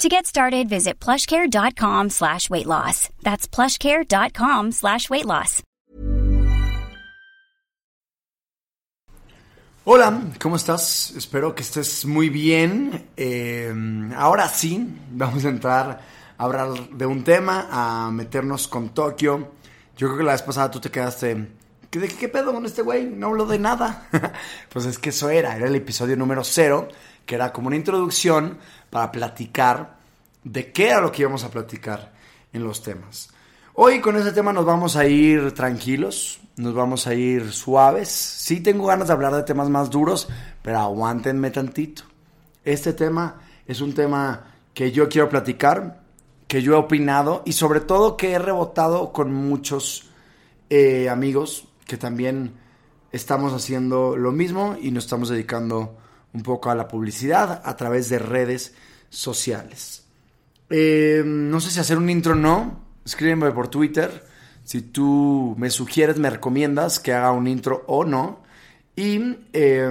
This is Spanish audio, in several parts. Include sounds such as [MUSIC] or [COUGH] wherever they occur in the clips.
To get started, visit plushcare.com slash weight loss. That's plushcare.com slash weight loss. Hola, ¿cómo estás? Espero que estés muy bien. Eh, ahora sí, vamos a entrar a hablar de un tema, a meternos con Tokio. Yo creo que la vez pasada tú te quedaste... ¿Qué, de, qué pedo con este güey? No habló de nada. [LAUGHS] pues es que eso era, era el episodio número cero, que era como una introducción para platicar de qué era lo que íbamos a platicar en los temas. Hoy con este tema nos vamos a ir tranquilos, nos vamos a ir suaves. Sí tengo ganas de hablar de temas más duros, pero aguántenme tantito. Este tema es un tema que yo quiero platicar, que yo he opinado y sobre todo que he rebotado con muchos eh, amigos que también estamos haciendo lo mismo y nos estamos dedicando un poco a la publicidad a través de redes sociales. Eh, no sé si hacer un intro o no. Escríbeme por Twitter. Si tú me sugieres, me recomiendas que haga un intro o no. Y eh,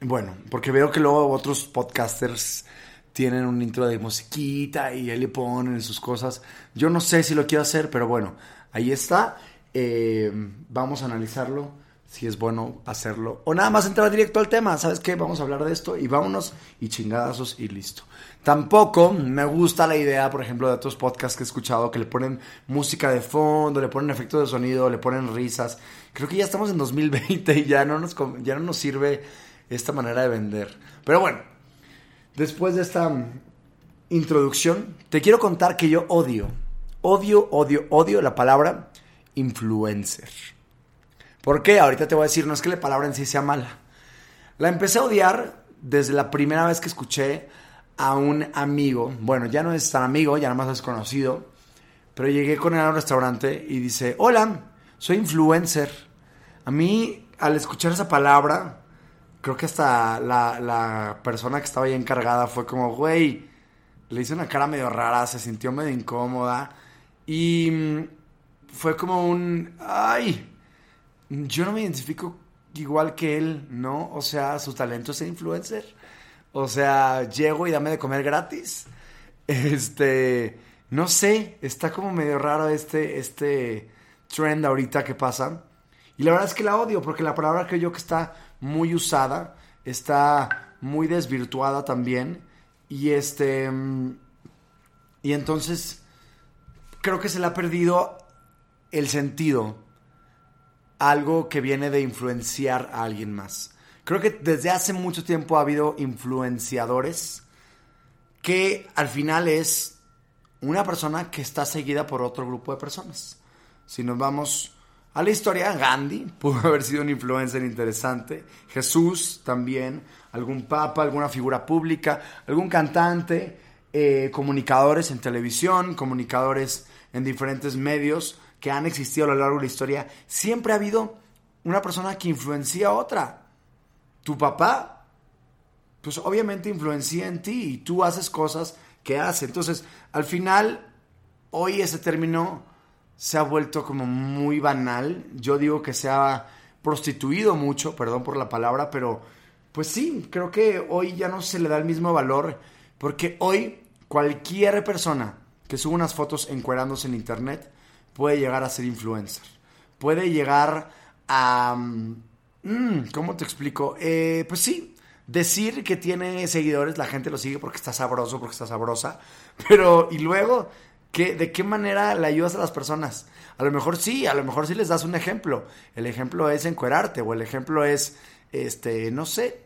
bueno, porque veo que luego otros podcasters tienen un intro de musiquita y ahí le ponen sus cosas. Yo no sé si lo quiero hacer, pero bueno, ahí está. Eh, vamos a analizarlo si es bueno hacerlo. O nada más entrar directo al tema. ¿Sabes qué? Vamos a hablar de esto y vámonos y chingadazos y listo. Tampoco me gusta la idea, por ejemplo, de otros podcasts que he escuchado que le ponen música de fondo, le ponen efectos de sonido, le ponen risas. Creo que ya estamos en 2020 y ya no nos, ya no nos sirve esta manera de vender. Pero bueno, después de esta introducción, te quiero contar que yo odio, odio, odio, odio la palabra influencer. ¿Por qué? Ahorita te voy a decir, no es que la palabra en sí sea mala. La empecé a odiar desde la primera vez que escuché a un amigo. Bueno, ya no es tan amigo, ya nada más es conocido. Pero llegué con él a un restaurante y dice, hola, soy influencer. A mí, al escuchar esa palabra, creo que hasta la, persona que estaba ahí encargada fue como, güey, le hice una cara medio rara, se sintió medio incómoda. Y fue como un, ay, yo no me identifico igual que él, ¿no? O sea, su talento es influencer. O sea, llego y dame de comer gratis. Este, no sé, está como medio raro este, este trend ahorita que pasa. Y la verdad es que la odio porque la palabra creo yo que está muy usada, está muy desvirtuada también. Y este, y entonces creo que se le ha perdido el sentido algo que viene de influenciar a alguien más. Creo que desde hace mucho tiempo ha habido influenciadores que al final es una persona que está seguida por otro grupo de personas. Si nos vamos a la historia, Gandhi [LAUGHS] pudo haber sido un influencer interesante, Jesús también, algún papa, alguna figura pública, algún cantante, eh, comunicadores en televisión, comunicadores en diferentes medios que han existido a lo largo de la historia, siempre ha habido una persona que influencia a otra. Tu papá, pues obviamente influencia en ti y tú haces cosas que hace. Entonces, al final, hoy ese término se ha vuelto como muy banal. Yo digo que se ha prostituido mucho, perdón por la palabra, pero pues sí, creo que hoy ya no se le da el mismo valor, porque hoy cualquier persona que sube unas fotos encuerándose en internet, puede llegar a ser influencer. Puede llegar a... Mm, ¿Cómo te explico? Eh, pues sí, decir que tiene seguidores, la gente lo sigue porque está sabroso, porque está sabrosa, [LAUGHS] pero y luego ¿Qué, ¿De qué manera le ayudas a las personas? A lo mejor sí, a lo mejor sí les das un ejemplo. El ejemplo es encuerarte o el ejemplo es, este, no sé,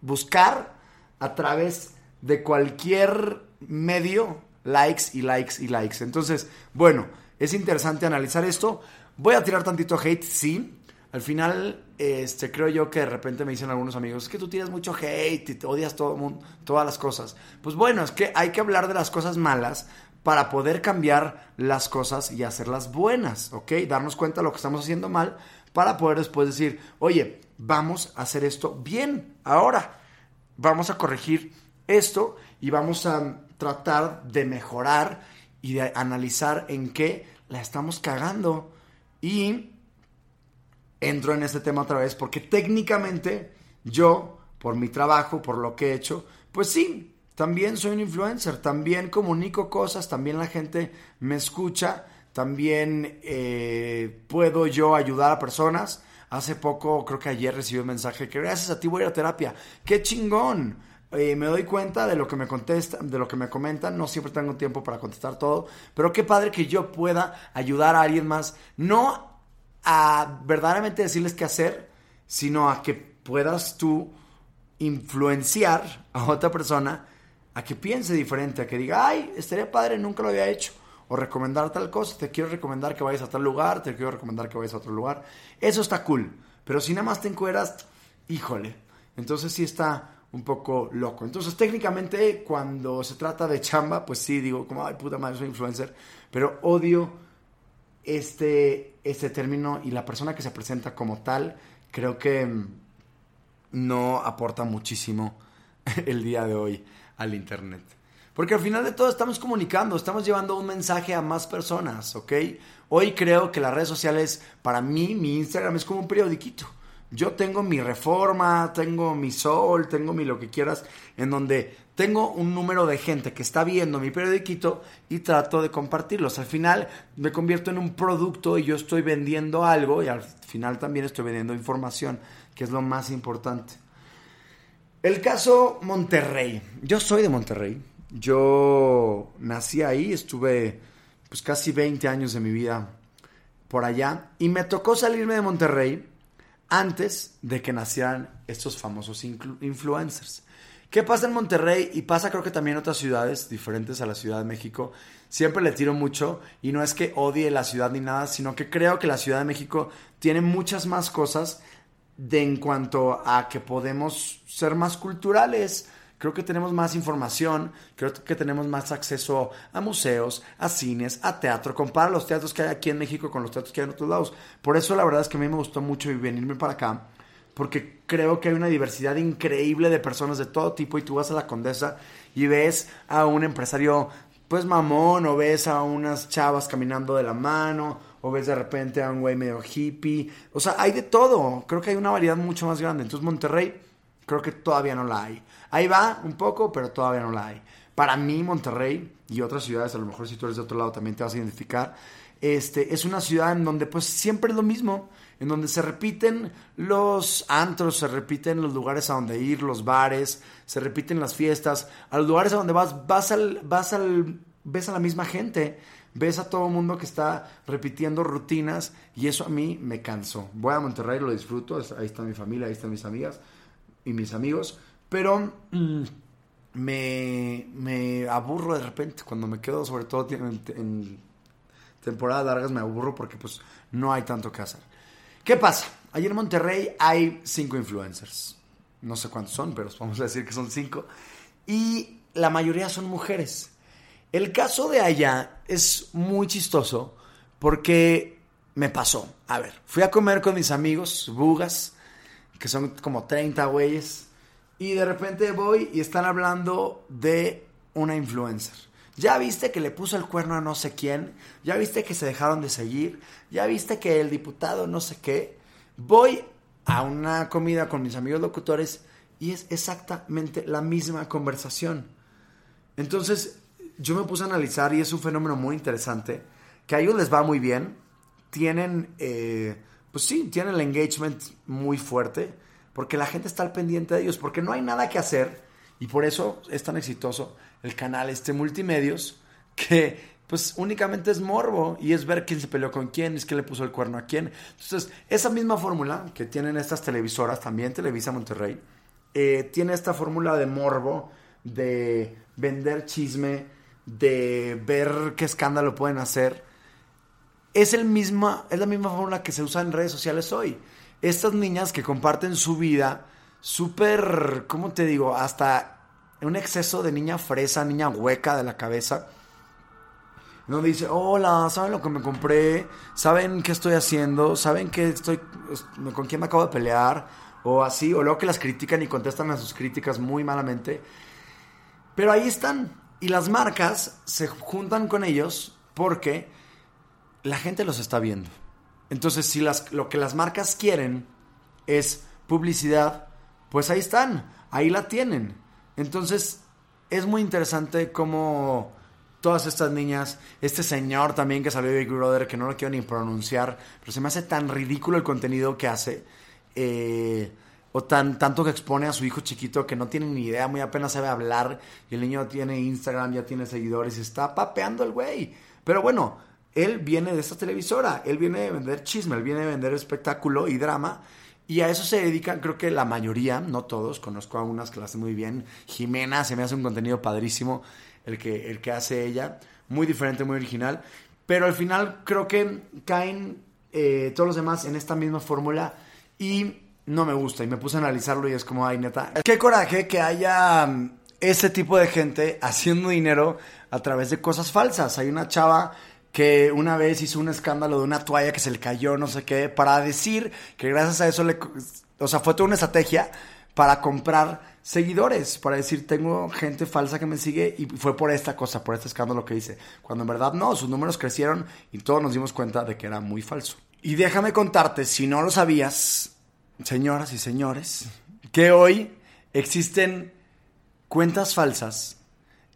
buscar a través de cualquier medio likes y likes y likes. Entonces, bueno, es interesante analizar esto. Voy a tirar tantito hate, sí. Al final, este, creo yo que de repente me dicen algunos amigos, es que tú tienes mucho hate y te odias todo mundo, todas las cosas. Pues bueno, es que hay que hablar de las cosas malas para poder cambiar las cosas y hacerlas buenas, ¿ok? Darnos cuenta de lo que estamos haciendo mal para poder después decir, oye, vamos a hacer esto bien ahora. Vamos a corregir esto y vamos a tratar de mejorar y de analizar en qué la estamos cagando. Y entro en este tema otra vez porque técnicamente yo, por mi trabajo, por lo que he hecho, pues sí, también soy un influencer, también comunico cosas, también la gente me escucha, también eh, puedo yo ayudar a personas. Hace poco, creo que ayer recibí un mensaje que gracias a ti voy a ir a terapia. ¡Qué chingón! Eh, me doy cuenta de lo que me contestan, de lo que me comentan. No siempre tengo tiempo para contestar todo, pero qué padre que yo pueda ayudar a alguien más, no a verdaderamente decirles qué hacer, sino a que puedas tú influenciar a otra persona a que piense diferente, a que diga, ay, estaría padre, nunca lo había hecho. O recomendar tal cosa, te quiero recomendar que vayas a tal lugar, te quiero recomendar que vayas a otro lugar. Eso está cool. Pero si nada más te encueras, híjole. Entonces sí está un poco loco. Entonces, técnicamente, cuando se trata de chamba, pues sí, digo, como, ay, puta madre, soy influencer, pero odio este, este término y la persona que se presenta como tal, creo que mm, no aporta muchísimo [LAUGHS] el día de hoy al Internet. Porque al final de todo estamos comunicando, estamos llevando un mensaje a más personas, ¿ok? Hoy creo que las redes sociales, para mí, mi Instagram es como un periodiquito yo tengo mi reforma, tengo mi sol, tengo mi lo que quieras, en donde tengo un número de gente que está viendo mi periodiquito y trato de compartirlos. Al final me convierto en un producto y yo estoy vendiendo algo y al final también estoy vendiendo información, que es lo más importante. El caso Monterrey. Yo soy de Monterrey. Yo nací ahí, estuve pues casi 20 años de mi vida por allá y me tocó salirme de Monterrey antes de que nacieran estos famosos influencers. ¿Qué pasa en Monterrey? Y pasa creo que también en otras ciudades diferentes a la Ciudad de México. Siempre le tiro mucho y no es que odie la ciudad ni nada, sino que creo que la Ciudad de México tiene muchas más cosas de en cuanto a que podemos ser más culturales, Creo que tenemos más información, creo que tenemos más acceso a museos, a cines, a teatro. Compara los teatros que hay aquí en México con los teatros que hay en otros lados. Por eso la verdad es que a mí me gustó mucho venirme para acá, porque creo que hay una diversidad increíble de personas de todo tipo y tú vas a la Condesa y ves a un empresario pues mamón o ves a unas chavas caminando de la mano o ves de repente a un güey medio hippie. O sea, hay de todo. Creo que hay una variedad mucho más grande. Entonces Monterrey creo que todavía no la hay. Ahí va un poco, pero todavía no la hay. Para mí, Monterrey y otras ciudades, a lo mejor si tú eres de otro lado también te vas a identificar, este, es una ciudad en donde pues siempre es lo mismo, en donde se repiten los antros, se repiten los lugares a donde ir, los bares, se repiten las fiestas, a los lugares a donde vas, vas al, vas al, ves a la misma gente, ves a todo el mundo que está repitiendo rutinas y eso a mí me cansó. Voy a Monterrey, lo disfruto, ahí está mi familia, ahí están mis amigas y mis amigos, pero mm, me, aburro de repente cuando me quedo, sobre todo en, temporadas largas, me aburro porque pues no hay tanto que hacer. ¿Qué pasa? Ayer en Monterrey hay cinco influencers. No sé cuántos son, pero vamos a decir que son cinco. Y la mayoría son mujeres. El caso de allá es muy chistoso porque me pasó. A ver, fui a comer con mis amigos, bugas, que son como 30 güeyes y de repente voy y están hablando de una influencer. Ya viste que le puso el cuerno a no sé quién, ya viste que se dejaron de seguir, ya viste que el diputado no sé qué. Voy a una comida con mis amigos locutores y es exactamente la misma conversación. Entonces yo me puse a analizar y es un fenómeno muy interesante, que a ellos les va muy bien, tienen, eh, pues sí, tienen el engagement muy fuerte porque la gente está al pendiente de ellos, porque no hay nada que hacer y por eso es tan exitoso el canal este Multimedios que pues únicamente es morbo y es ver quién se peleó con quién, es que le puso el cuerno a quién. Entonces, esa misma fórmula que tienen estas televisoras, también Televisa Monterrey, eh, tiene esta fórmula de morbo, de vender chisme, de ver qué escándalo pueden hacer. Es, el misma, es la misma fórmula que se usa en redes sociales hoy. Estas niñas que comparten su vida súper, ¿cómo te digo? Hasta un exceso de niña fresa, niña hueca de la cabeza no dice, hola, ¿saben lo que me compré? ¿Saben qué estoy haciendo? ¿Saben qué estoy, con quién me acabo de pelear? O así, o luego que las critican y contestan a sus críticas muy malamente. Pero ahí están. Y las marcas se juntan con ellos porque la gente los está viendo. Entonces, si las, lo que las marcas quieren es publicidad, pues ahí están, ahí la tienen. Entonces, es muy interesante cómo todas estas niñas, este señor también que salió de Big Brother, que no lo quiero ni pronunciar, pero se me hace tan ridículo el contenido que hace, eh, o tan, tanto que expone a su hijo chiquito que no tiene ni idea, muy apenas sabe hablar, y el niño tiene Instagram, ya tiene seguidores, y está papeando el güey. Pero bueno, él viene de esta televisora, él viene de vender chisme, él viene de vender espectáculo y drama. Y a eso se dedican, creo que la mayoría, no todos, conozco a unas que lo hacen muy bien. Jimena se me hace un contenido padrísimo el que, el que hace ella. Muy diferente, muy original. Pero al final creo que caen eh, todos los demás en esta misma fórmula y no me gusta. Y me puse a analizarlo y es como, ay, neta. Qué coraje que haya mm, ese tipo de gente haciendo dinero a través de cosas falsas. Hay una chava que una vez hizo un escándalo de una toalla que se le cayó, no sé qué, para decir que gracias a eso le... O sea, fue toda una estrategia para comprar seguidores, para decir, tengo gente falsa que me sigue y fue por esta cosa, por este escándalo que hice. Cuando en verdad no, sus números crecieron y todos nos dimos cuenta de que era muy falso. Y déjame contarte, si no lo sabías, señoras y señores, que hoy existen cuentas falsas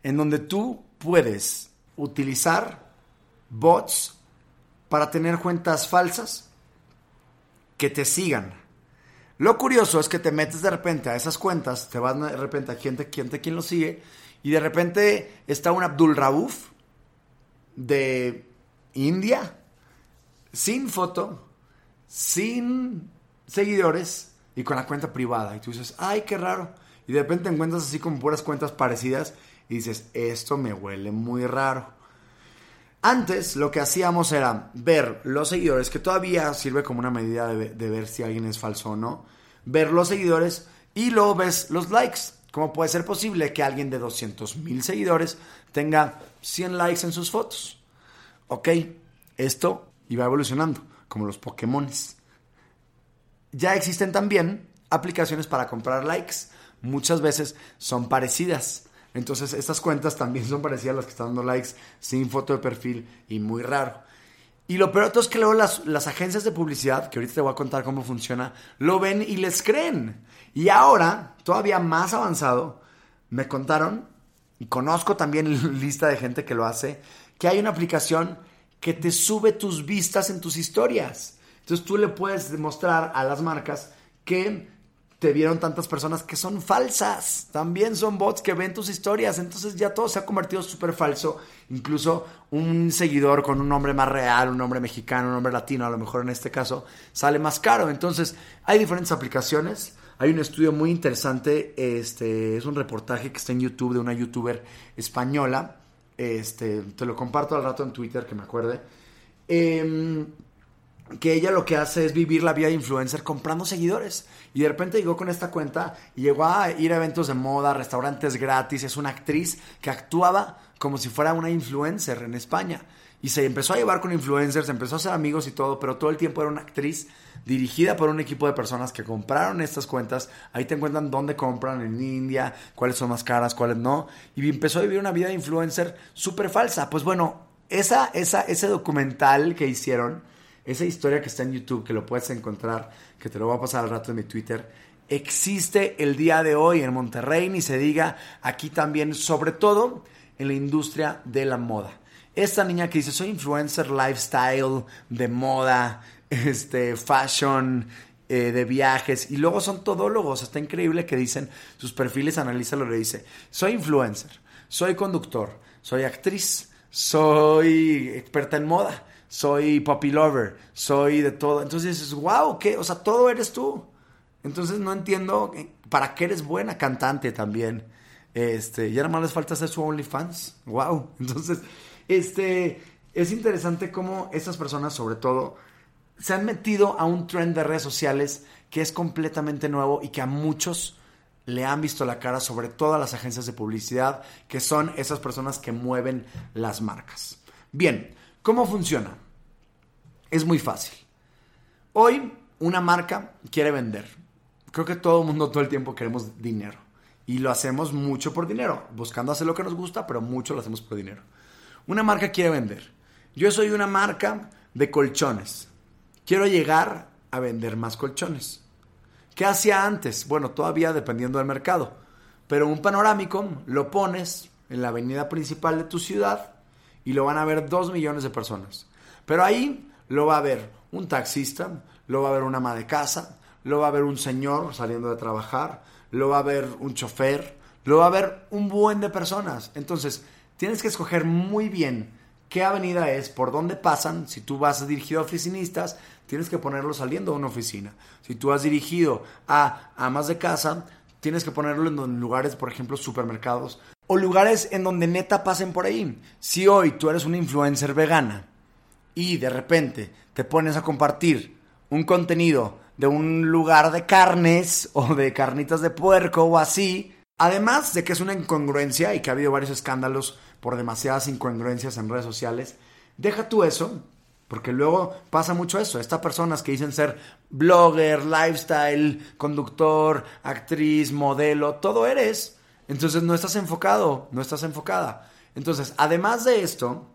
en donde tú puedes utilizar bots para tener cuentas falsas que te sigan lo curioso es que te metes de repente a esas cuentas, te vas de repente a gente, gente quien lo sigue, y de repente está un Abdul Rauf de India, sin foto, sin seguidores y con la cuenta privada. Y tú dices, ay, qué raro. Y de repente encuentras así como puras cuentas parecidas y dices, esto me huele muy raro. Antes lo que hacíamos era ver los seguidores, que todavía sirve como una medida de, ver si alguien es falso o no. Ver los seguidores y luego ves los likes. ¿Cómo puede ser posible que alguien de 200 mil seguidores tenga 100 likes en sus fotos? Ok, esto iba evolucionando, como los Pokémones. Ya existen también aplicaciones para comprar likes. Muchas veces son parecidas. Entonces, estas cuentas también son parecidas a las que están dando likes sin foto de perfil y muy raro. Y lo peor todo es que luego las, las, agencias de publicidad, que ahorita te voy a contar cómo funciona, lo ven y les creen. Y ahora, todavía más avanzado, me contaron, y conozco también [LAUGHS] lista de gente que lo hace, que hay una aplicación que te sube tus vistas en tus historias. Entonces tú le puedes demostrar a las marcas que te vieron tantas personas que son falsas. También son bots que ven tus historias. Entonces ya todo se ha convertido súper falso. Incluso un seguidor con un nombre más real, un nombre mexicano, un nombre latino, a lo mejor en este caso, sale más caro. Entonces hay diferentes aplicaciones. Hay un estudio muy interesante. Este es un reportaje que está en YouTube de una youtuber española. Este, te lo comparto al rato en Twitter, que me acuerde. Eh, que ella lo que hace es vivir la vida de influencer comprando seguidores. Y de repente llegó con esta cuenta y llegó a ir a eventos de moda, restaurantes gratis. Es una actriz que actuaba como si fuera una influencer en España. Y se empezó a llevar con influencers, empezó a ser amigos y todo, pero todo el tiempo era una actriz dirigida por un equipo de personas que compraron estas cuentas. Ahí te encuentran dónde compran en India, cuáles son más caras, cuáles no. Y empezó a vivir una vida de influencer súper falsa. Pues bueno, esa, esa, ese documental que hicieron esa historia que está en YouTube, que lo puedes encontrar, que te lo voy a pasar al rato en mi Twitter, existe el día de hoy en Monterrey, ni se diga aquí también, sobre todo en la industria de la moda. Esta niña que dice, soy influencer lifestyle, de moda, este, fashion, eh, de viajes, y luego son todólogos, está increíble que dicen, sus perfiles, analízalo, le dice, soy influencer, soy conductor, soy actriz, soy experta en moda, soy poppy lover, soy de todo. Entonces dices, wow, ¿qué? O sea, todo eres tú. Entonces no entiendo eh, para qué eres buena cantante también. Este, ya nada más les falta hacer su OnlyFans. Wow. [LAUGHS] Entonces, este, es interesante cómo estas personas, sobre todo, se han metido a un trend de redes sociales que es completamente nuevo y que a muchos le han visto la cara, sobre todo a las agencias de publicidad, que son esas personas que mueven las marcas. Bien, ¿cómo funciona? Es muy fácil. Hoy una marca quiere vender. Creo que todo el mundo todo el tiempo queremos dinero. Y lo hacemos mucho por dinero, buscando hacer lo que nos gusta, pero mucho lo hacemos por dinero. Una marca quiere vender. Yo soy una marca de colchones. Quiero llegar a vender más colchones. ¿Qué hacía antes? Bueno, todavía dependiendo del mercado. Pero un panorámico lo pones en la avenida principal de tu ciudad y lo van a ver dos millones de personas. Pero ahí lo va a ver un taxista, lo va a ver una ama de casa, lo va a ver un señor saliendo de trabajar, lo va a ver un chofer, lo va a ver un buen de personas. Entonces, tienes que escoger muy bien qué avenida es, por dónde pasan. Si tú vas dirigido a oficinistas, tienes que ponerlo saliendo de una oficina. Si tú has dirigido a amas de casa, tienes que ponerlo en lugares, por ejemplo, supermercados o lugares en donde neta pasen por ahí. Si hoy tú eres una influencer vegana y de repente te pones a compartir un contenido de un lugar de carnes [LAUGHS] o de carnitas de puerco o así, además de que es una incongruencia y que ha habido varios escándalos por demasiadas incongruencias en redes sociales, deja tú eso, porque luego pasa mucho eso. Estas personas que dicen ser blogger, lifestyle, conductor, actriz, modelo, todo eres. Entonces no estás enfocado, no estás enfocada. Entonces, además de esto,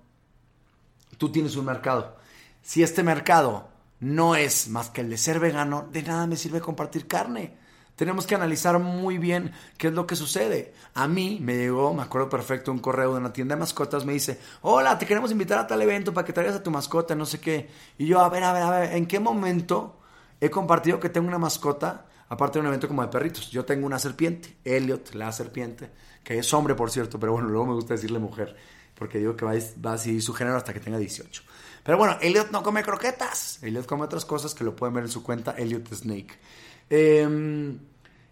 tú tienes un mercado. Si este mercado no es más que el de ser vegano, de nada me sirve compartir carne. Tenemos que analizar muy bien qué es lo que sucede. A mí me llegó, me acuerdo perfecto, un correo de una tienda de mascotas, me dice, hola, te queremos invitar a tal evento para que traigas a tu mascota, no sé qué. Y yo, a ver, a ver, a ver, ¿en qué momento he compartido que tengo una mascota? Aparte de un evento como de perritos. Yo tengo una serpiente, Elliot, la serpiente, que es hombre, por cierto, pero bueno, luego me gusta decirle mujer, porque digo que va va a seguir su género hasta que tenga 18. Pero bueno, Elliot no come croquetas. Elliot come otras cosas que lo pueden ver en su cuenta, Elliot Snake. Em,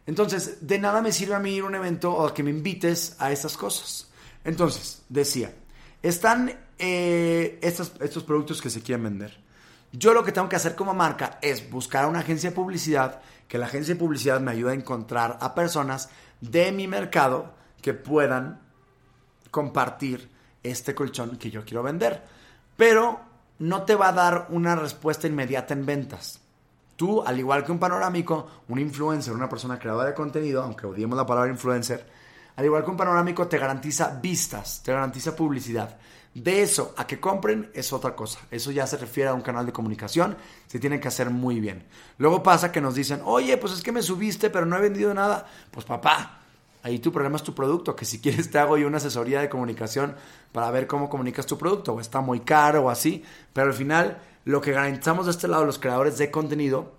entonces, de nada me sirve a mí ir a un evento o que me invites a estas cosas. Entonces, decía, están eh, estos, estos productos que se quieren vender. Yo lo que tengo que hacer como marca es buscar a una agencia de publicidad, que la agencia de publicidad me ayude a encontrar a personas de mi mercado que puedan compartir este colchón que yo quiero vender. Pero no te va a dar una respuesta inmediata en ventas. Tú, al igual que un panorámico, un influencer, una persona creadora de contenido, aunque odiemos la palabra influencer, al igual que un panorámico te garantiza vistas, te garantiza publicidad. De eso a que compren es otra cosa. Eso ya se refiere a un canal de comunicación. Se tiene que hacer muy bien. Luego pasa que nos dicen, oye, pues es que me subiste, pero no he vendido nada. Pues papá, ahí tu problema es tu producto. Que si quieres te hago yo una asesoría de comunicación para ver cómo comunicas tu producto. O está muy caro o así. Pero al final lo que garantizamos de este lado los creadores de contenido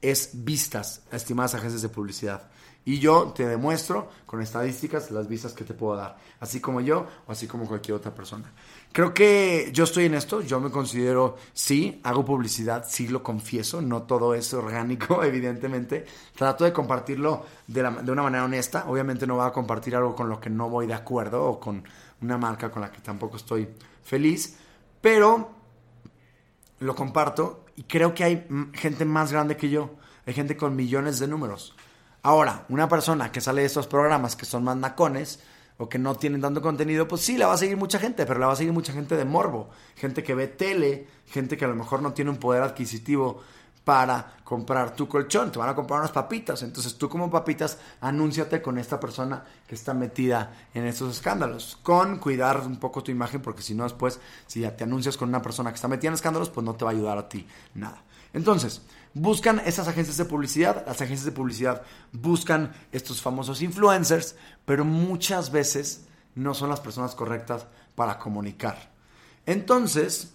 es vistas a estimadas agencias de publicidad. Y yo te demuestro con estadísticas las vistas que te puedo dar, así como yo o así como cualquier otra persona. Creo que yo estoy en esto, yo me considero, sí, hago publicidad, sí lo confieso, no todo es orgánico, [LAUGHS] evidentemente. Trato de compartirlo de, una manera honesta, obviamente no voy a compartir algo con lo que no voy de acuerdo o con una marca con la que tampoco estoy feliz, pero lo comparto y creo que hay gente más grande que yo. Hay gente con millones de números. Ahora, una persona que sale de estos programas que son más nacones o que no tienen tanto contenido, pues sí, la va a seguir mucha gente, pero la va a seguir mucha gente de morbo. Gente que ve tele, gente que a lo mejor no tiene un poder adquisitivo para comprar tu colchón, te van a comprar unas papitas. Entonces tú como papitas, anúnciate con esta persona que está metida en estos escándalos. Con cuidar un poco tu imagen, porque si no después, si ya te anuncias con una persona que está metida en escándalos, pues no te va a ayudar a ti nada. Entonces, buscan esas agencias de publicidad, las agencias de publicidad buscan estos famosos influencers, pero muchas veces no son las personas correctas para comunicar. Entonces,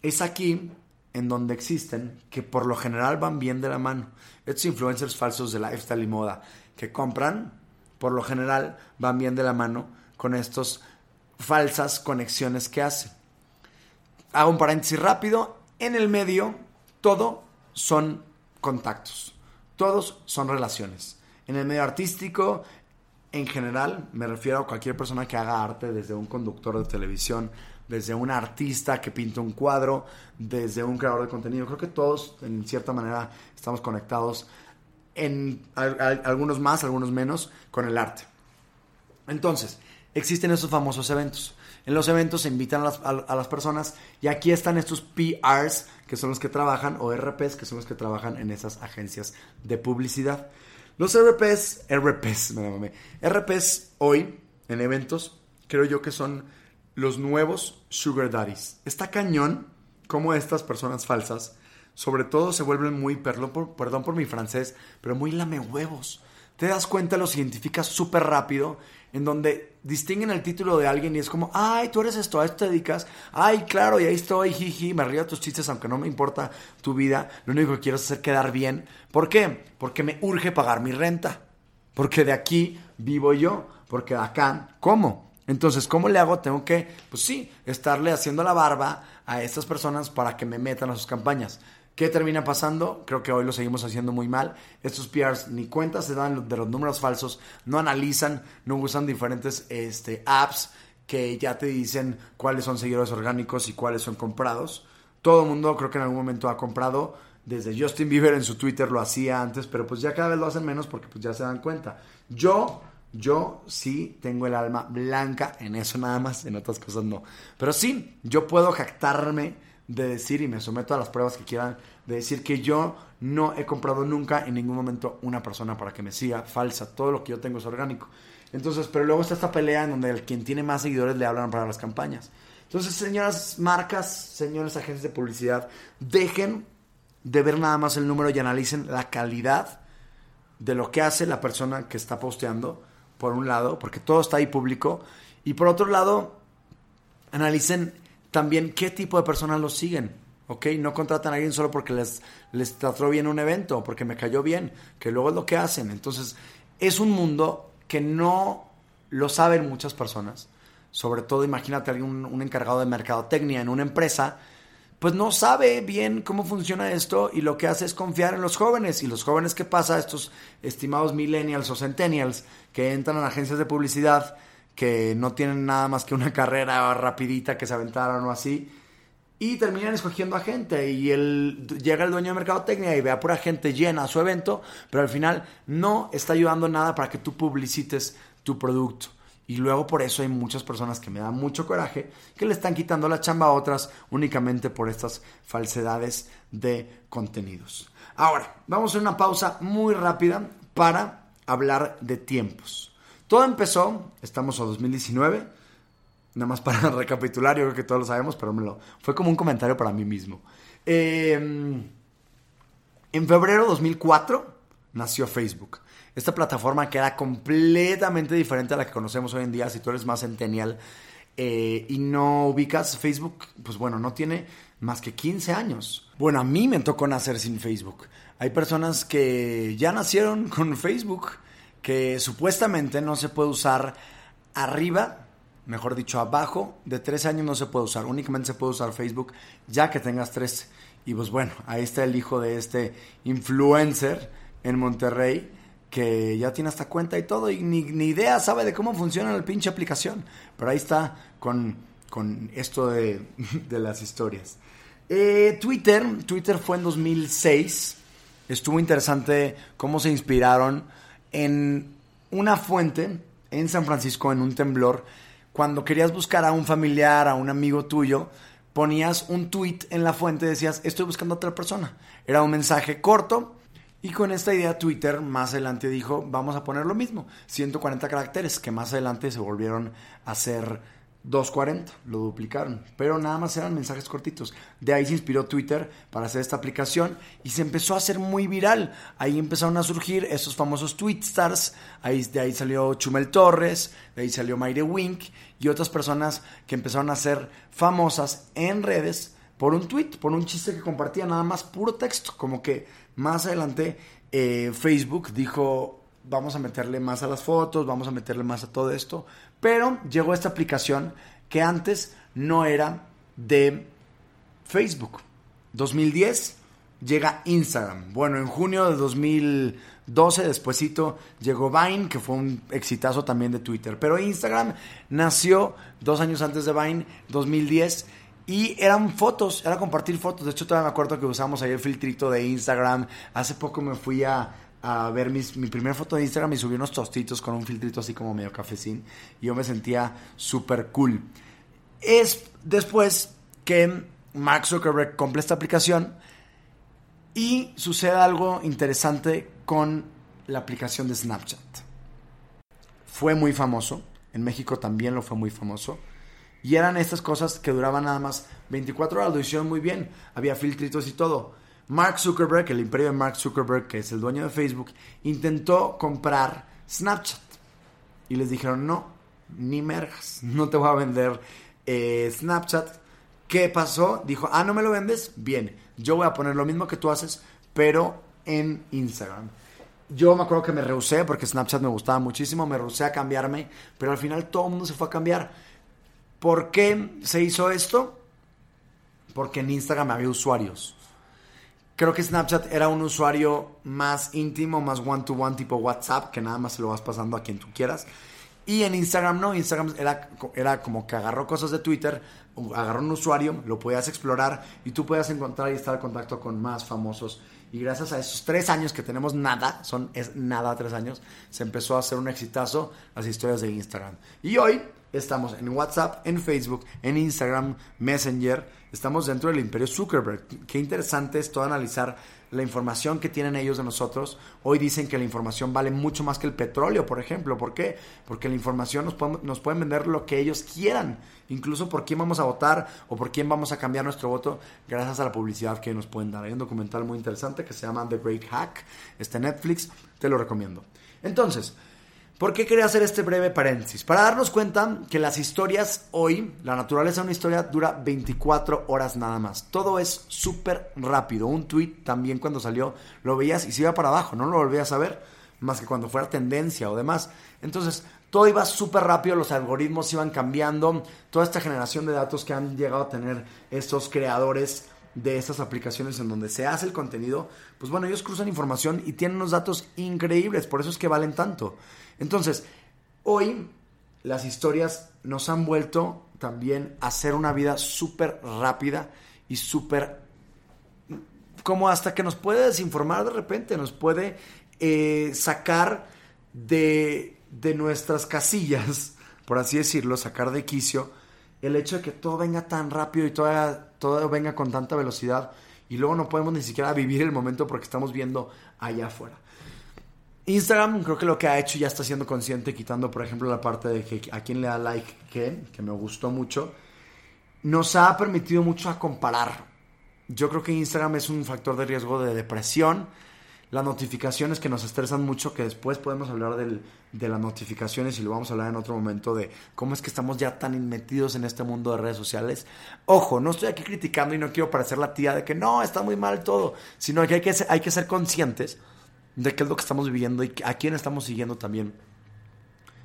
es aquí en donde existen, que por lo general van bien de la mano. Estos influencers falsos de lifestyle y moda que compran, por lo general van bien de la mano con estos falsas conexiones que hace. Hago un paréntesis rápido. En el medio, todo son contactos. Todos son relaciones. En el medio artístico, en general, me refiero a cualquier persona que haga arte, desde un conductor de televisión, desde un artista que pinta un cuadro, desde un creador de contenido. Creo que todos, en cierta manera, estamos conectados, en algunos más, algunos menos, con el arte. Entonces, existen esos famosos eventos. En los eventos se invitan a las, personas y aquí están estos PRs, que son los que trabajan, o RPs, que son los que trabajan en esas agencias de publicidad. Los RPs, RPs, me RPs hoy en eventos, creo yo que son los nuevos sugar daddies. Está cañón cómo estas personas falsas, sobre todo se vuelven muy, perdón por, perdón por mi francés, pero muy lame huevos. Te das cuenta, los identificas súper rápido, en donde distinguen el título de alguien y es como, ay, tú eres esto, a esto te dedicas, ay, claro, y ahí estoy, jiji, me río de tus chistes, aunque no me importa tu vida, lo único que quiero es hacer quedar bien. ¿Por qué? Porque me urge pagar mi renta, porque de aquí vivo yo, porque de acá, ¿cómo? Entonces, ¿cómo le hago? Tengo que, pues sí, estarle haciendo la barba a estas personas para que me metan a sus campañas. ¿Qué termina pasando? Creo que hoy lo seguimos haciendo muy mal. Estos PRs ni cuenta se dan de los números falsos, no analizan, no usan diferentes este, apps que ya te dicen cuáles son seguidores orgánicos y cuáles son comprados. Todo el mundo creo que en algún momento ha comprado. Desde Justin Bieber en su Twitter lo hacía antes, pero pues ya cada vez lo hacen menos porque pues ya se dan cuenta. Yo yo sí tengo el alma blanca en eso nada más, en otras cosas no. Pero sí, yo puedo jactarme de decir, y me someto a las pruebas que quieran, de decir que yo no he comprado nunca en ningún momento una persona para que me siga falsa. Todo lo que yo tengo es orgánico. Entonces, pero luego está esta pelea en donde el quien tiene más seguidores le hablan para las campañas. Entonces, señoras marcas, señores agentes de publicidad, dejen de ver nada más el número y analicen la calidad de lo que hace la persona que está posteando por un lado, porque todo está ahí público, y por otro lado, analicen también qué tipo de personas los siguen. ¿ok? No contratan a alguien solo porque les, les trató bien un evento, porque me cayó bien, que luego es lo que hacen. Entonces, es un mundo que no lo saben muchas personas. Sobre todo, imagínate un, un encargado de mercadotecnia en una empresa pues no sabe bien cómo funciona esto y lo que hace es confiar en los jóvenes. Y los jóvenes, ¿qué pasa? Estos estimados millennials o centennials que entran en agencias de publicidad que no tienen nada más que una [LAUGHS] carrera rapidita que se aventaron o así y terminan escogiendo a gente y él llega el dueño de mercadotecnia y ve a pura gente llena a su evento, pero al final no está ayudando nada para que tú publicites tu producto. Y luego por eso hay muchas personas que me dan mucho coraje que le están quitando la chamba a otras únicamente por estas falsedades de contenidos. Ahora, vamos a una pausa muy rápida para hablar de tiempos. Todo empezó, estamos a 2019, nada más para [LAUGHS] recapitular, yo creo que todos lo sabemos, pero me lo, fue como un comentario para mí mismo. Em, en febrero de 2004 nació Facebook. Esta plataforma que era completamente diferente a la que conocemos hoy en día, si tú eres más centennial eh, y no ubicas Facebook, pues bueno, no tiene más que 15 años. Bueno, a mí me tocó nacer sin Facebook. Hay personas que ya nacieron con Facebook, que supuestamente no se puede usar arriba, mejor dicho, abajo de 13 años no se puede usar, únicamente se puede usar Facebook ya que tengas 13. Y pues bueno, ahí está el hijo de este influencer en Monterrey que ya tiene hasta cuenta y todo y ni, idea sabe de cómo funciona la pinche aplicación. Pero ahí está con, esto [LAUGHS] de, las historias. Eh, Twitter, Twitter fue en 2006. Estuvo interesante cómo se inspiraron en una fuente en San Francisco en un temblor. Cuando querías buscar a un familiar, a un amigo tuyo, ponías un tweet en la fuente y decías, estoy buscando a otra persona. Era un mensaje corto y con esta idea Twitter más adelante dijo, vamos a poner lo mismo, 140 caracteres, que más adelante se volvieron a ser 240, lo duplicaron, pero nada más eran mensajes cortitos. De ahí se inspiró Twitter para hacer esta aplicación y se empezó a hacer muy viral. Ahí empezaron a surgir esos famosos tweet stars, ahí, de ahí salió Chumel Torres, de ahí salió Mayre Wink y otras personas que empezaron a ser famosas en redes por un tweet, por un chiste que compartía nada más puro texto, como que más adelante eh, Facebook dijo, vamos a meterle más a las fotos, vamos a meterle más a todo esto, Pero llegó esta aplicación que antes no era de Facebook. 2010 llega Instagram. Bueno, en junio de 2012, despuesito, llegó Vine, que fue un exitazo también de Twitter. Pero Instagram nació dos años antes de Vine, 2010. Y eran fotos, era compartir fotos. De hecho, todavía me acuerdo que usamos ahí el filtrito de Instagram. Hace poco me fui a, a ver mi primera foto de Instagram y subí unos tostitos con un filtrito así como medio cafecín. Y yo me sentía súper cool. Es después que Mark Zuckerberg compra esta aplicación y sucede algo interesante con la aplicación de Snapchat. Fue muy famoso, en México también lo fue muy famoso. Y eran estas cosas que duraban nada más 24 horas, lo hicieron muy bien, había filtritos y todo. Mark Zuckerberg, el imperio de Mark Zuckerberg, que es el dueño de Facebook, intentó comprar Snapchat. Y les dijeron, no, ni mergas, [LAUGHS] no te voy a vender eh, Snapchat. ¿Qué pasó? Dijo, ah, ¿no me lo vendes? Bien, yo voy a poner lo mismo que tú haces, pero en Instagram. Yo me acuerdo que me rehusé porque Snapchat me gustaba muchísimo, me rehusé a cambiarme, pero al final todo el mundo se fue a cambiar. ¿Por qué se hizo esto? Porque en Instagram había usuarios. Creo que Snapchat era un usuario más íntimo, más one-to-one tipo WhatsApp, que nada más se lo vas pasando a quien tú quieras. Y en Instagram no, Instagram era, era como que agarró cosas de Twitter, agarró un usuario, lo podías explorar y tú podías encontrar y estar en contacto con más famosos. Y gracias a esos tres años que tenemos nada, son es nada tres años, se empezó a hacer un exitazo las historias de Instagram. Y hoy estamos en WhatsApp, en Facebook, en Instagram, Messenger, estamos dentro del imperio Zuckerberg. Qué interesante es todo analizar la información que tienen ellos de nosotros. Hoy dicen que la información vale mucho más que el petróleo, por ejemplo. ¿Por qué? Porque la información nos pueden, nos pueden vender lo que ellos quieran, incluso por quién vamos a votar o por quién vamos a cambiar nuestro voto gracias a la publicidad que nos pueden dar. Hay un documental muy interesante que se llama The Great Hack, está Netflix, te lo recomiendo. Entonces, ¿Por qué quería hacer este breve paréntesis? Para darnos cuenta que las historias hoy, la naturaleza de una historia dura 24 horas nada más. Todo es súper rápido. Un tweet también cuando salió lo veías y se iba para abajo, no lo volvías a ver más que cuando fuera tendencia o demás. Entonces, todo iba súper rápido, los algoritmos iban cambiando, toda esta generación de datos que han llegado a tener estos creadores de estas aplicaciones en donde se hace el contenido, pues bueno, ellos cruzan información y tienen unos datos increíbles, por eso es que valen tanto. Entonces, hoy las historias nos han vuelto también a hacer una vida súper rápida y súper... como hasta que nos puede desinformar de repente, nos puede eh, sacar de, de nuestras casillas, [LAUGHS] por así decirlo, sacar de quicio el hecho de que todo venga tan rápido y todo, todo venga con tanta velocidad y luego no podemos ni siquiera vivir el momento porque estamos viendo allá afuera. Instagram creo que lo que ha hecho ya está siendo consciente, quitando por ejemplo la parte de que a quién le da like que, me gustó mucho, nos ha permitido mucho a comparar. Yo creo que Instagram es un factor de riesgo de depresión, las notificaciones que nos estresan mucho, que después podemos hablar de las notificaciones y lo vamos a hablar en otro momento de cómo es que estamos ya tan metidos en este mundo de redes sociales. Ojo, no estoy aquí criticando y no quiero parecer la tía de que no, está muy mal todo, sino que hay que hay que ser conscientes de qué es lo que estamos viviendo y a quién estamos siguiendo también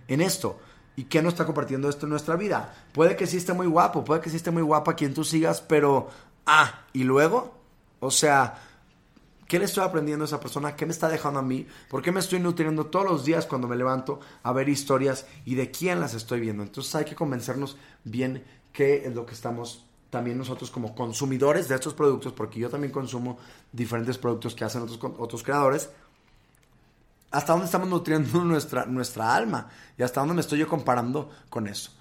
en esto. ¿Y qué nos está compartiendo esto en nuestra vida? Puede que sí esté muy guapo, puede que sí esté muy guapa quien tú sigas, pero... Ah, ¿y luego? O sea, ¿qué le estoy aprendiendo a esa persona? ¿Qué me está dejando a mí? ¿Por qué me estoy nutriendo todos los días cuando me levanto a ver historias y de quién las estoy viendo? Entonces hay que convencernos bien qué es lo que estamos también nosotros como consumidores de estos productos, porque yo también consumo diferentes productos que hacen otros, otros creadores, hasta dónde estamos nutriendo [LAUGHS] nuestra, nuestra alma y hasta dónde me estoy yo comparando con eso.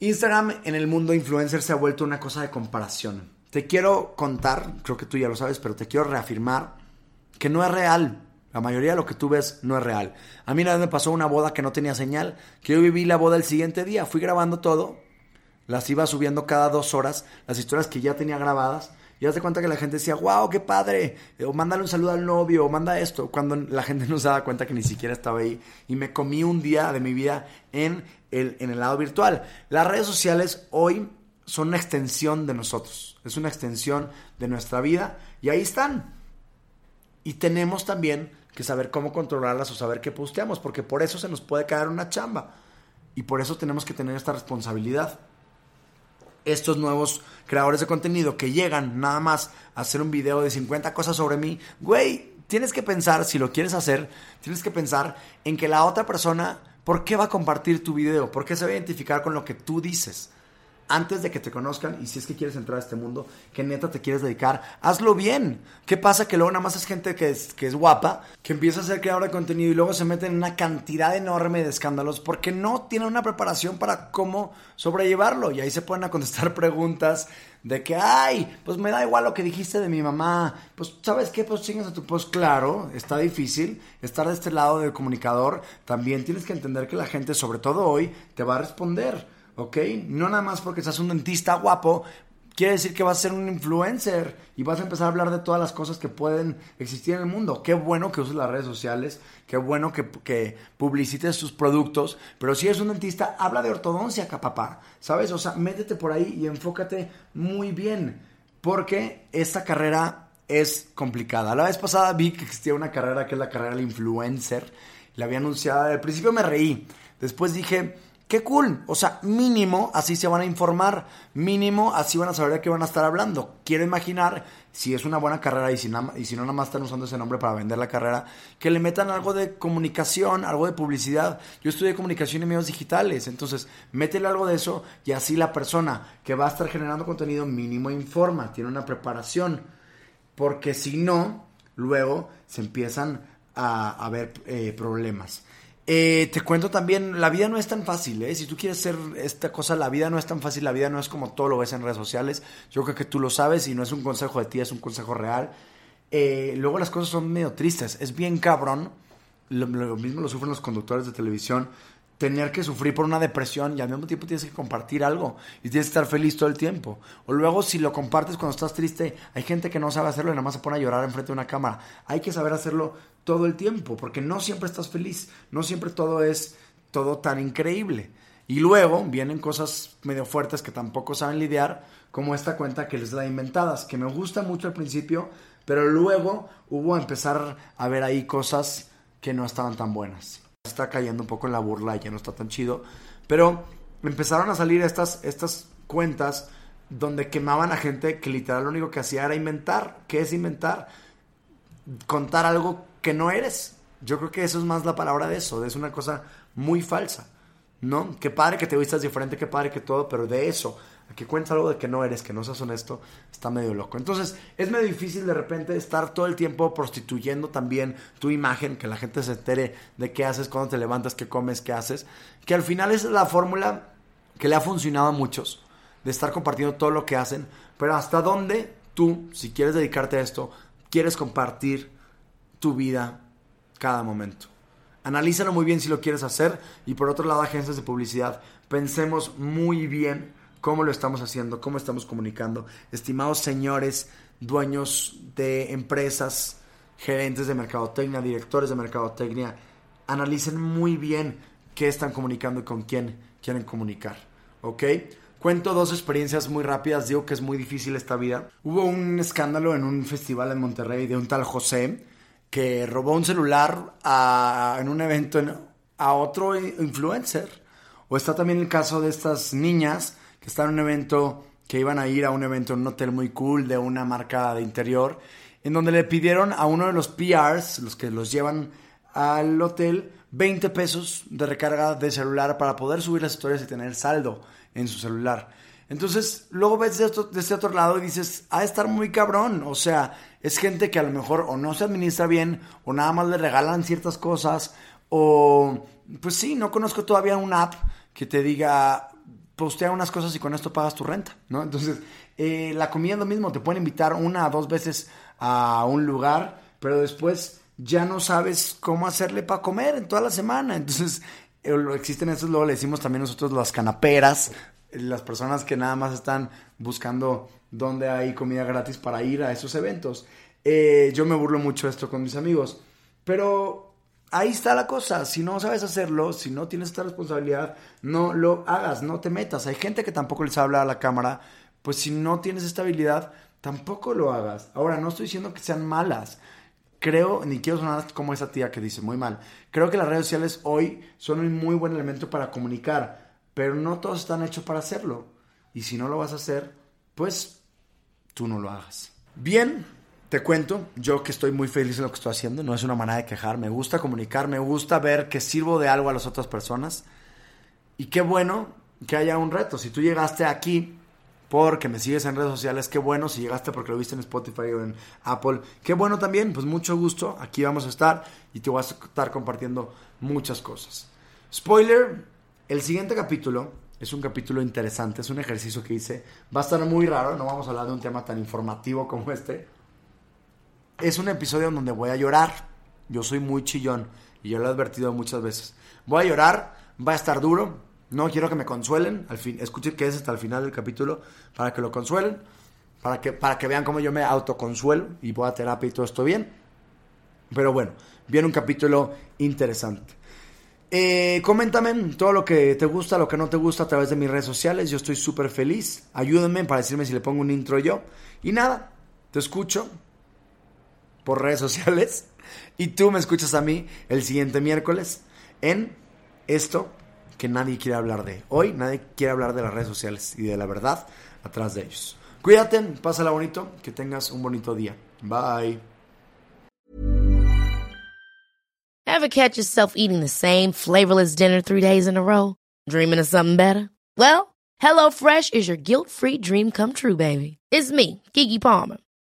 Instagram en el mundo influencer se ha vuelto una cosa de comparación. Te quiero contar, creo que tú ya lo sabes, pero te quiero reafirmar que no es real. La mayoría de lo que tú ves no es real. A mí una vez me pasó una boda que no tenía señal, que yo viví la boda el siguiente día. Fui grabando todo, las iba subiendo cada dos horas, las historias que ya tenía grabadas, y haz de cuenta que la gente decía, wow, qué padre, o mándale un saludo al novio, o manda esto, cuando la gente no se daba cuenta que ni siquiera estaba ahí. Y me comí un día de mi vida en el, en el lado virtual. Las redes sociales hoy son una extensión de nosotros, es una extensión de nuestra vida, y ahí están. Y tenemos también que saber cómo controlarlas o saber qué posteamos, porque por eso se nos puede caer una chamba. y por eso tenemos que tener esta responsabilidad. Estos nuevos creadores de contenido que llegan nada más a hacer un video de 50 cosas sobre mí, güey, tienes que pensar, si lo quieres hacer, tienes que pensar en que la otra persona, ¿por qué va a compartir tu video? ¿Por qué se va a identificar con lo que tú dices? Antes de que te conozcan y si es que quieres entrar a este mundo, que neta te quieres dedicar, hazlo bien. ¿Qué pasa? Que luego nada más es gente que es, que es guapa, que empieza a ser creador de contenido y luego se mete en una cantidad enorme de escándalos porque no tienen una preparación para cómo sobrellevarlo. Y ahí se pueden contestar [LAUGHS] preguntas de que, ay, pues me da igual lo que dijiste de mi mamá. Pues, ¿sabes qué? Pues chingas a tu pues claro, está difícil estar de este lado del comunicador. También tienes que entender que la gente, sobre todo hoy, te va a responder. ¿Ok? No nada más porque seas un dentista guapo, quiere decir que vas a ser un influencer y vas a empezar a hablar de todas las cosas que pueden existir en el mundo. Qué bueno que uses las redes sociales, qué bueno que, que publicites tus productos, pero si eres un dentista, habla de ortodoncia, papá, ¿sabes? O sea, métete por ahí y enfócate muy bien, porque esta carrera es complicada. La vez pasada vi que existía una carrera que es la carrera del influencer, la había anunciado, al principio me reí, después dije Qué cool. O sea, mínimo así se van a informar. Mínimo así van a saber de qué van a estar hablando. Quiero imaginar, si es una buena carrera y si, y si no nada más están usando ese nombre para vender la carrera, que le metan algo de comunicación, algo de publicidad. Yo estudié comunicación y medios digitales. Entonces, métele algo de eso y así la persona que va a estar generando contenido mínimo informa, tiene una preparación. Porque si no, luego se empiezan a, ver eh, problemas. Eh, te cuento también, la vida no es tan fácil, ¿eh? Si tú quieres ser esta cosa, la vida no es tan fácil, la vida no es como todo lo ves en redes sociales. Yo creo que tú lo sabes y no es un consejo de ti, es un consejo real. Eh, luego las cosas son medio tristes, es bien cabrón. Lo, mismo lo sufren los conductores de televisión tener que sufrir por una depresión y al mismo tiempo tienes que compartir algo y tienes que estar feliz todo el tiempo. O luego si lo compartes cuando estás triste, hay gente que no sabe hacerlo y nada más se pone a llorar enfrente de una cámara. Hay que saber hacerlo todo el tiempo porque no siempre estás feliz, no siempre todo es todo tan increíble. Y luego vienen cosas medio fuertes que tampoco saben lidiar, como esta cuenta que les da inventadas, que me gusta mucho al principio, pero luego hubo a empezar a ver ahí cosas que no estaban tan buenas está cayendo un poco en la burla ya no está tan chido. Pero empezaron a salir estas, estas cuentas donde quemaban a gente que literal lo único que hacía era inventar. ¿Qué es inventar? Contar algo que no eres. Yo creo que eso es más la palabra de eso, es una cosa muy falsa. ¿No? Qué padre que te vistas diferente, qué padre que todo, pero de eso que cuentas algo de que no eres, que no seas honesto, está medio loco. Entonces, es medio difícil de repente estar todo el tiempo prostituyendo también tu imagen, que la gente se entere de qué haces, cuando te levantas, qué comes, qué haces. Que al final es la fórmula que le ha funcionado a muchos, de estar compartiendo todo lo que hacen, pero hasta dónde tú, si quieres dedicarte a esto, quieres compartir tu vida cada momento. Analízalo muy bien si lo quieres hacer y por otro lado agencias de publicidad, pensemos muy bien cómo lo estamos haciendo, cómo estamos comunicando. Estimados señores, dueños de empresas, gerentes de mercadotecnia, directores de mercadotecnia, analicen muy bien qué están comunicando y con quién quieren comunicar. ¿Ok? Cuento dos experiencias muy rápidas, digo que es muy difícil esta vida. Hubo un escándalo en un festival en Monterrey de un tal José que robó un celular en un evento a otro influencer. O está también el caso de estas niñas que estaban en un evento, que iban a ir a un evento en un hotel muy cool de una marca de interior, en donde le pidieron a uno de los PRs, los que los llevan al hotel, 20 pesos de recarga de celular para poder subir las historias y tener saldo en su celular. Entonces, luego ves de, de, este otro lado y dices, ha de estar muy cabrón. O sea, es gente que a lo mejor o no se administra bien, o nada más le regalan ciertas cosas, o pues sí, no conozco todavía una app que te diga, postea unas cosas y con esto pagas tu renta, ¿no? Entonces, eh, la comida es lo mismo, te pueden invitar una o dos veces a un lugar, pero después ya no sabes cómo hacerle para comer en toda la semana. Entonces, eh, existen esos, luego le decimos también nosotros las canaperas, las personas que nada más están buscando dónde hay comida gratis para ir a esos eventos. Eh, yo me burlo mucho esto con mis amigos, pero ahí está la cosa. Si no sabes hacerlo, si no tienes esta responsabilidad, no lo hagas, no te metas. Hay gente que tampoco les habla a la cámara. Pues si no tienes esta habilidad, tampoco lo hagas. Ahora, no estoy diciendo que sean malas. creo, ni quiero sonar como esa tía que dice muy mal, creo que las redes sociales hoy son un muy buen elemento para comunicar, pero no todos están hechos para hacerlo. Y si no lo vas a hacer, pues tú no lo hagas. Bien, te cuento, yo que estoy muy feliz en lo que estoy haciendo, no es una manera de quejar, me gusta comunicar, me gusta ver que sirvo de algo a las otras personas. Y qué bueno que haya un reto. Si tú llegaste aquí porque me sigues en redes sociales, qué bueno. Si llegaste porque lo viste en Spotify o en Apple, qué bueno también. Pues mucho gusto, aquí vamos a estar y te voy a estar compartiendo muchas cosas. Spoiler, el siguiente capítulo es un capítulo interesante, es un ejercicio que hice. Va a estar muy raro, no vamos a hablar de un tema tan informativo como este. Es un episodio en donde voy a llorar. Yo soy muy chillón y yo lo he advertido muchas veces. Voy a llorar, va a estar duro, no quiero que me consuelen. Al fin, escuchen que es hasta el final del capítulo para que lo consuelen. Para que, para que vean cómo yo me autoconsuelo y voy a terapia y todo esto bien. Pero bueno, viene un capítulo interesante. Eh, coméntame todo lo que te gusta, lo que no te gusta a través de mis redes sociales. Yo estoy súper feliz. Ayúdenme para decirme si le pongo un intro yo. Y nada, te escucho por redes sociales. Y tú me escuchas a mí el siguiente miércoles en esto que nadie quiere hablar de. Hoy nadie quiere hablar de las redes sociales y de la verdad atrás de ellos. Cuídate, pásala bonito, que tengas un bonito día. Bye. Ever catch yourself eating the same flavorless dinner three days in a row? Dreaming of something better? Well, HelloFresh is your guilt-free dream come true, baby. It's me, Kiki Palmer.